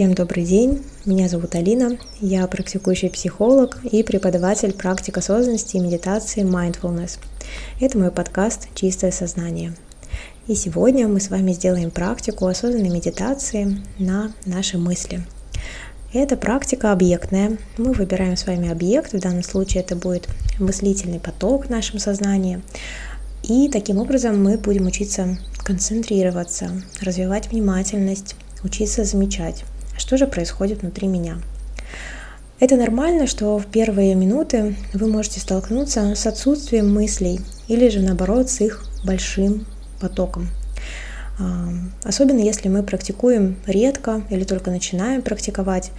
Всем добрый день, меня зовут Алина, я практикующий психолог и преподаватель практик осознанности и медитации Mindfulness. Это мой подкаст «Чистое сознание». И сегодня мы с вами сделаем практику осознанной медитации на наши мысли. Эта практика объектная. Мы выбираем с вами объект, в данном случае это будет мыслительный поток в нашем сознании. И таким образом мы будем учиться концентрироваться, развивать внимательность, учиться замечать, что же происходит внутри меня. Это нормально, что в первые минуты вы можете столкнуться с отсутствием мыслей или же наоборот с их большим потоком. А, особенно если мы практикуем редко или только начинаем практиковать,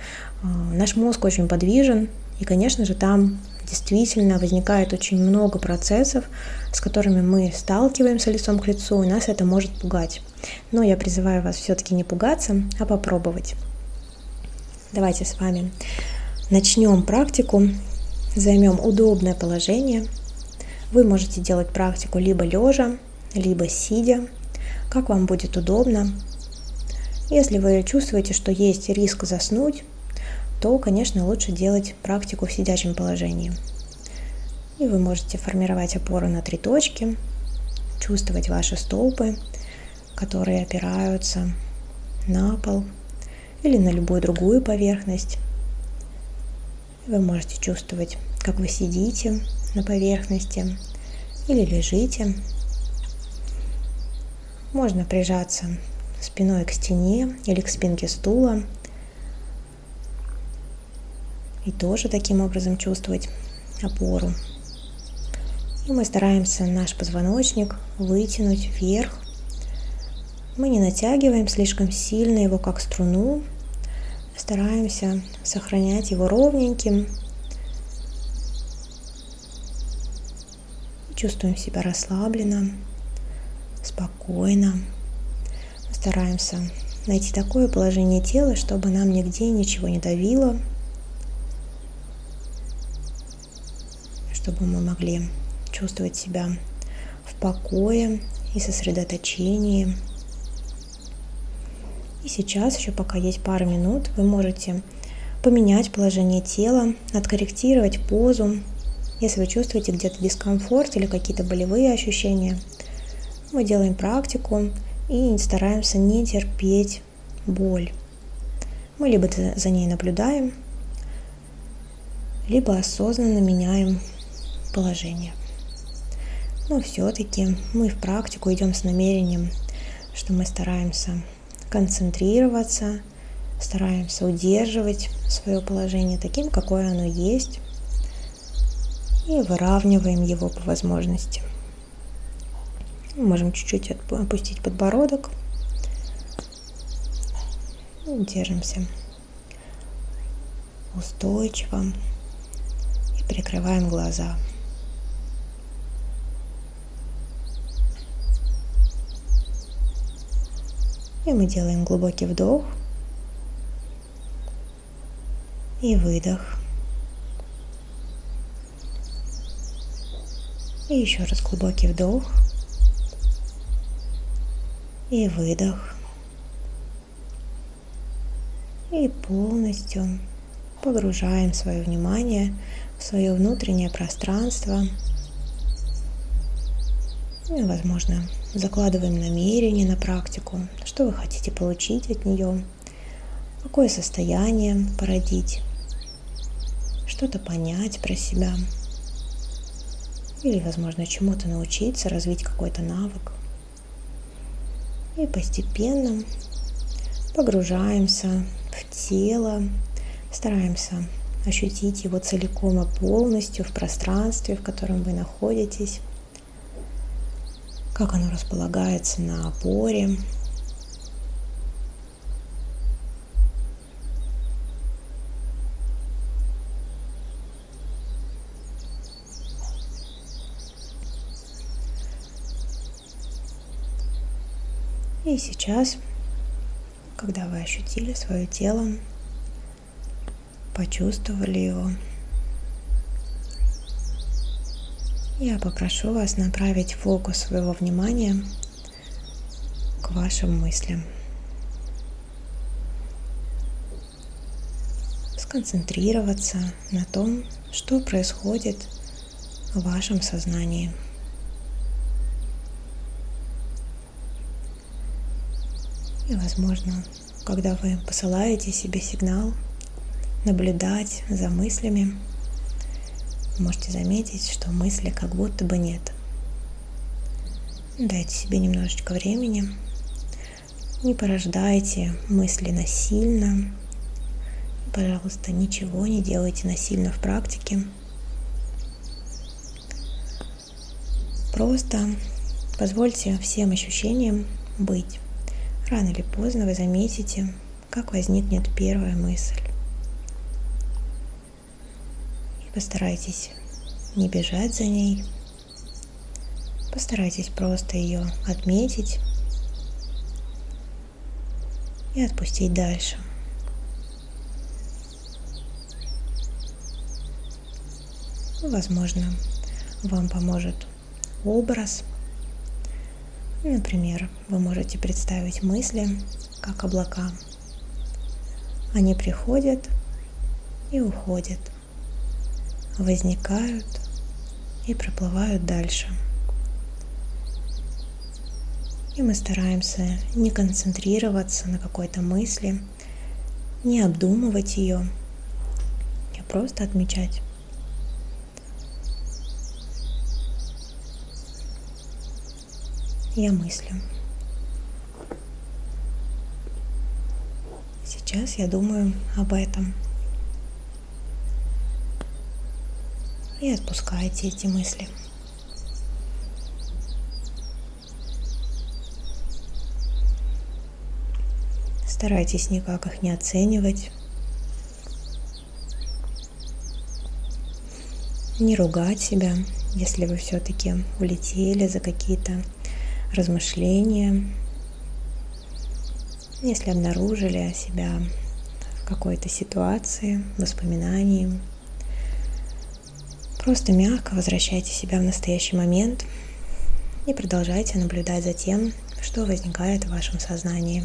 а, наш мозг очень подвижен, и, конечно же, там действительно возникает очень много процессов, с которыми мы сталкиваемся лицом к лицу, и нас это может пугать. Но я призываю вас все-таки не пугаться, а попробовать. Давайте с вами начнем практику, займем удобное положение. Вы можете делать практику либо лежа, либо сидя, как вам будет удобно. Если вы чувствуете, что есть риск заснуть, то, конечно, лучше делать практику в сидячем положении. И вы можете формировать опору на три точки, чувствовать ваши стопы, которые опираются на пол или на любую другую поверхность. Вы можете чувствовать, как вы сидите на поверхности или лежите. Можно прижаться спиной к стене или к спинке стула и тоже таким образом чувствовать опору. И мы стараемся наш позвоночник вытянуть вверх. Мы не натягиваем слишком сильно его как струну, стараемся сохранять его ровненьким. Чувствуем себя расслабленно, спокойно. Стараемся найти такое положение тела, чтобы нам нигде ничего не давило – чтобы мы могли чувствовать себя в покое и сосредоточении. И сейчас, еще пока есть пару минут, вы можете поменять положение тела, откорректировать позу. Если вы чувствуете где-то дискомфорт или какие-то болевые ощущения, мы делаем практику и стараемся не терпеть боль. Мы либо за ней наблюдаем, либо осознанно меняем положение. Но все-таки мы в практику идем с намерением, что мы стараемся концентрироваться, стараемся удерживать свое положение таким, какое оно есть, и выравниваем его по возможности. Можем чуть-чуть опустить подбородок. Держимся устойчиво и прикрываем глаза. И мы делаем глубокий вдох и выдох. И еще раз глубокий вдох и выдох. И полностью погружаем свое внимание в свое внутреннее пространство. И, возможно, закладываем намерение на практику, что вы хотите получить от нее, какое состояние породить, что-то понять про себя? Или, возможно, чему-то научиться, развить какой-то навык. И постепенно погружаемся в тело, стараемся ощутить его целиком и полностью в пространстве, в котором вы находитесь как оно располагается на опоре. И сейчас, когда вы ощутили свое тело, почувствовали его, Я попрошу вас направить фокус своего внимания к вашим мыслям. сконцентрироваться на том, что происходит в вашем сознании. И, возможно, когда вы посылаете себе сигнал наблюдать за мыслями, можете заметить, что мысли как будто бы нет. Дайте себе немножечко времени. Не порождайте мысли насильно. Пожалуйста, ничего не делайте насильно в практике. Просто позвольте всем ощущениям быть. Рано или поздно вы заметите, как возникнет первая мысль. И постарайтесь не бежать за ней. Постарайтесь просто ее отметить и отпустить дальше. Возможно, вам поможет образ – Например, вы можете представить мысли как облака. Они приходят и уходят, возникают и проплывают дальше. И мы стараемся не концентрироваться на какой-то мысли, не обдумывать ее, а просто отмечать. я мыслю. Сейчас я думаю об этом. И отпускайте эти мысли. Старайтесь никак их не оценивать. Не ругать себя, если вы все-таки улетели за какие-то размышления, если обнаружили себя в какой-то ситуации, воспоминании, просто мягко возвращайте себя в настоящий момент и продолжайте наблюдать за тем, что возникает в вашем сознании.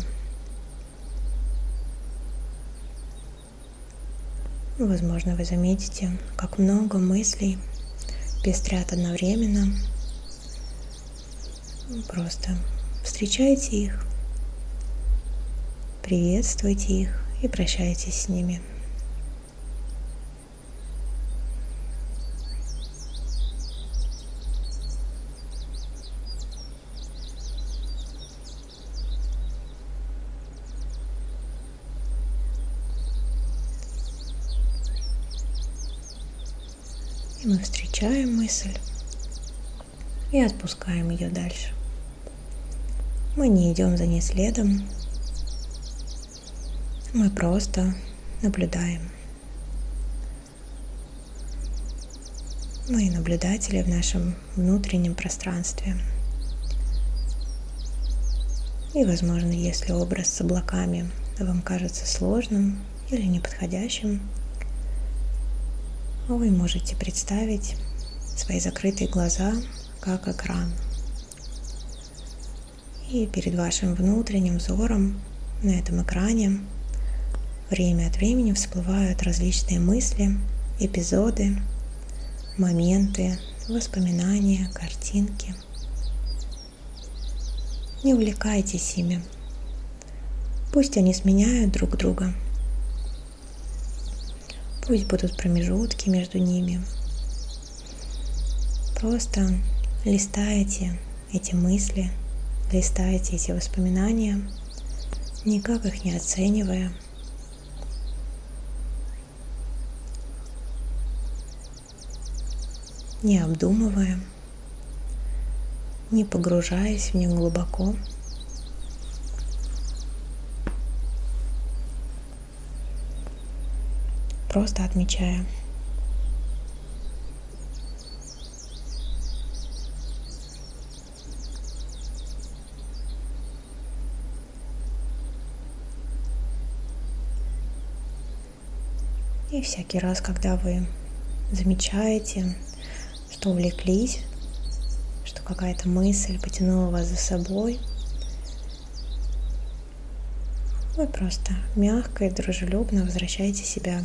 Возможно, вы заметите, как много мыслей пестрят одновременно – Просто встречайте их, приветствуйте их и прощайтесь с ними. И мы встречаем мысль и отпускаем ее дальше. Мы не идем за ней следом, мы просто наблюдаем. Мы наблюдатели в нашем внутреннем пространстве. И, возможно, если образ с облаками вам кажется сложным или неподходящим, вы можете представить свои закрытые глаза как экран – и перед вашим внутренним взором на этом экране время от времени всплывают различные мысли, эпизоды, моменты, воспоминания, картинки. Не увлекайтесь ими. Пусть они сменяют друг друга. Пусть будут промежутки между ними. Просто листайте эти мысли – листайте эти воспоминания, никак их не оценивая. не обдумывая, не погружаясь в них глубоко. Просто отмечая. И всякий раз, когда вы замечаете, что увлеклись, что какая-то мысль потянула вас за собой, вы просто мягко и дружелюбно возвращаете себя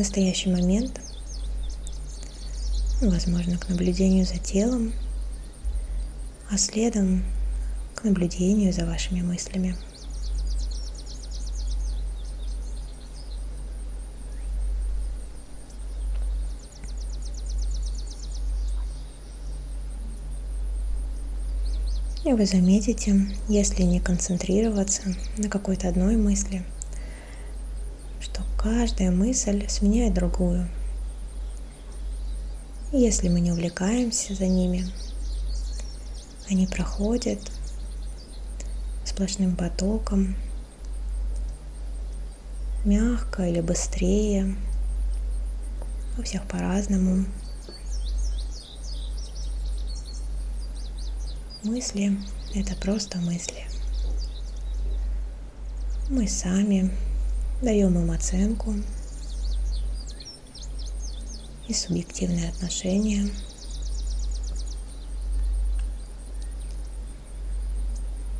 настоящий момент, возможно, к наблюдению за телом, а следом к наблюдению за вашими мыслями. И вы заметите, если не концентрироваться на какой-то одной мысли, каждая мысль сменяет другую. Если мы не увлекаемся за ними, они проходят сплошным потоком, мягко или быстрее, у всех по-разному. Мысли — это просто мысли. Мы сами даем им оценку и субъективные отношения.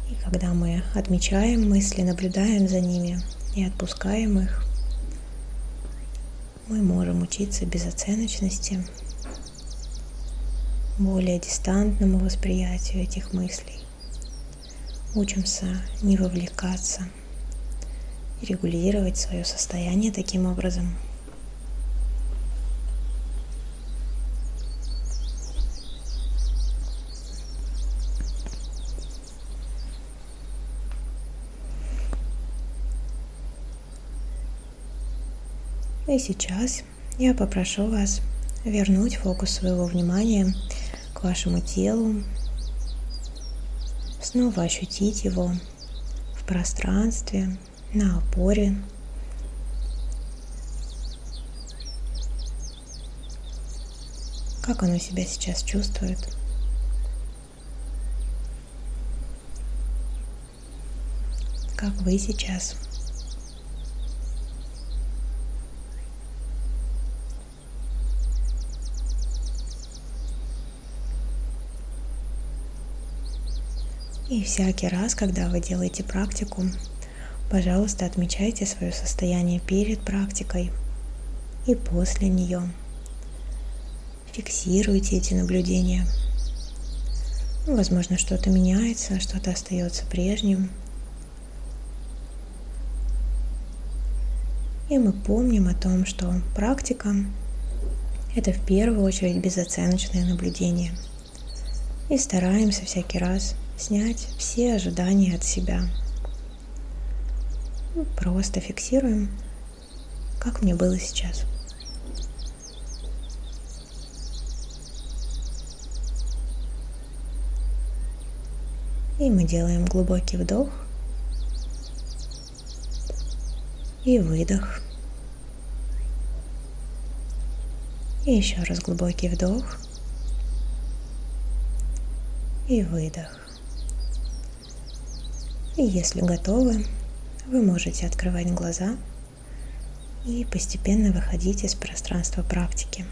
И когда мы отмечаем мысли, наблюдаем за ними и отпускаем их, мы можем учиться безоценочности, более дистантному восприятию этих мыслей. Учимся не вовлекаться регулировать свое состояние таким образом. И сейчас я попрошу вас вернуть фокус своего внимания к вашему телу, снова ощутить его в пространстве, на опоре. Как оно себя сейчас чувствует? Как вы сейчас? И всякий раз, когда вы делаете практику, пожалуйста, отмечайте свое состояние перед практикой и после нее. Фиксируйте эти наблюдения. Возможно, что-то меняется, что-то остается прежним. И мы помним о том, что практика – это в первую очередь безоценочное наблюдение. И стараемся всякий раз снять все ожидания от себя. Просто фиксируем, как мне было сейчас. И мы делаем глубокий вдох и выдох. И еще раз глубокий вдох и выдох. И если готовы, вы можете открывать глаза и постепенно выходить из пространства практики.